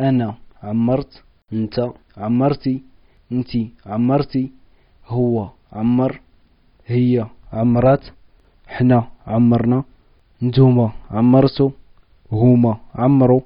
أنا عمرت أنت عمرتي أنتي عمرتي هو عمر هي عمرات حنا عمرنا نتوما عمرتو هما عمرو.